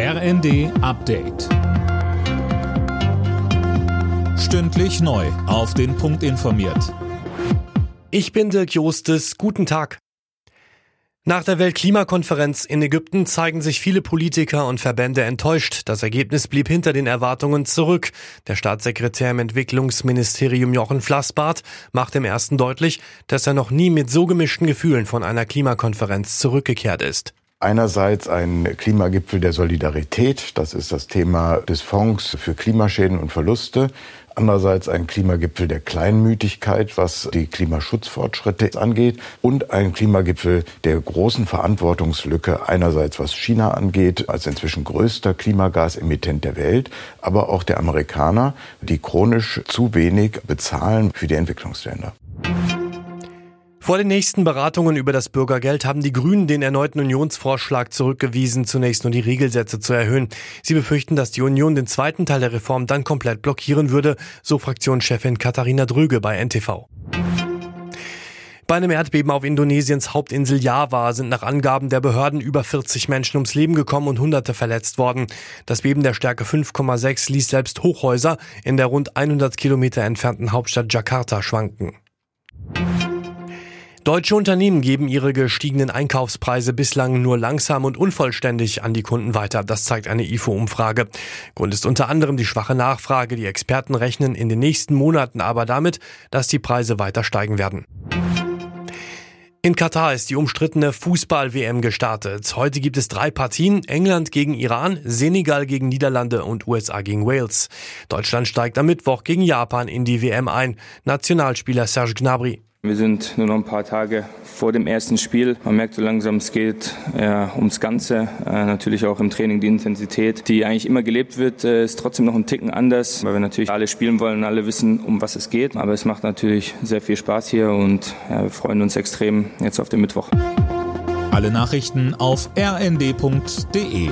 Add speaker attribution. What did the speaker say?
Speaker 1: RND Update. Stündlich neu. Auf den Punkt informiert.
Speaker 2: Ich bin Dirk Jostes. Guten Tag. Nach der Weltklimakonferenz in Ägypten zeigen sich viele Politiker und Verbände enttäuscht. Das Ergebnis blieb hinter den Erwartungen zurück. Der Staatssekretär im Entwicklungsministerium Jochen Flassbart macht im ersten deutlich, dass er noch nie mit so gemischten Gefühlen von einer Klimakonferenz zurückgekehrt ist.
Speaker 3: Einerseits ein Klimagipfel der Solidarität, das ist das Thema des Fonds für Klimaschäden und Verluste. Andererseits ein Klimagipfel der Kleinmütigkeit, was die Klimaschutzfortschritte angeht. Und ein Klimagipfel der großen Verantwortungslücke, einerseits was China angeht, als inzwischen größter Klimagasemittent der Welt, aber auch der Amerikaner, die chronisch zu wenig bezahlen für die Entwicklungsländer.
Speaker 2: Vor den nächsten Beratungen über das Bürgergeld haben die Grünen den erneuten Unionsvorschlag zurückgewiesen, zunächst nur die Regelsätze zu erhöhen. Sie befürchten, dass die Union den zweiten Teil der Reform dann komplett blockieren würde, so Fraktionschefin Katharina Dröge bei NTV. Bei einem Erdbeben auf Indonesiens Hauptinsel Java sind nach Angaben der Behörden über 40 Menschen ums Leben gekommen und Hunderte verletzt worden. Das Beben der Stärke 5,6 ließ selbst Hochhäuser in der rund 100 Kilometer entfernten Hauptstadt Jakarta schwanken. Deutsche Unternehmen geben ihre gestiegenen Einkaufspreise bislang nur langsam und unvollständig an die Kunden weiter. Das zeigt eine IFO-Umfrage. Grund ist unter anderem die schwache Nachfrage. Die Experten rechnen in den nächsten Monaten aber damit, dass die Preise weiter steigen werden. In Katar ist die umstrittene Fußball-WM gestartet. Heute gibt es drei Partien. England gegen Iran, Senegal gegen Niederlande und USA gegen Wales. Deutschland steigt am Mittwoch gegen Japan in die WM ein. Nationalspieler Serge Gnabry.
Speaker 4: Wir sind nur noch ein paar Tage vor dem ersten Spiel. Man merkt so langsam, es geht ja, ums Ganze. Äh, natürlich auch im Training die Intensität, die eigentlich immer gelebt wird, äh, ist trotzdem noch ein Ticken anders, weil wir natürlich alle spielen wollen und alle wissen, um was es geht. Aber es macht natürlich sehr viel Spaß hier und ja, wir freuen uns extrem jetzt auf den Mittwoch.
Speaker 1: Alle Nachrichten auf rnd.de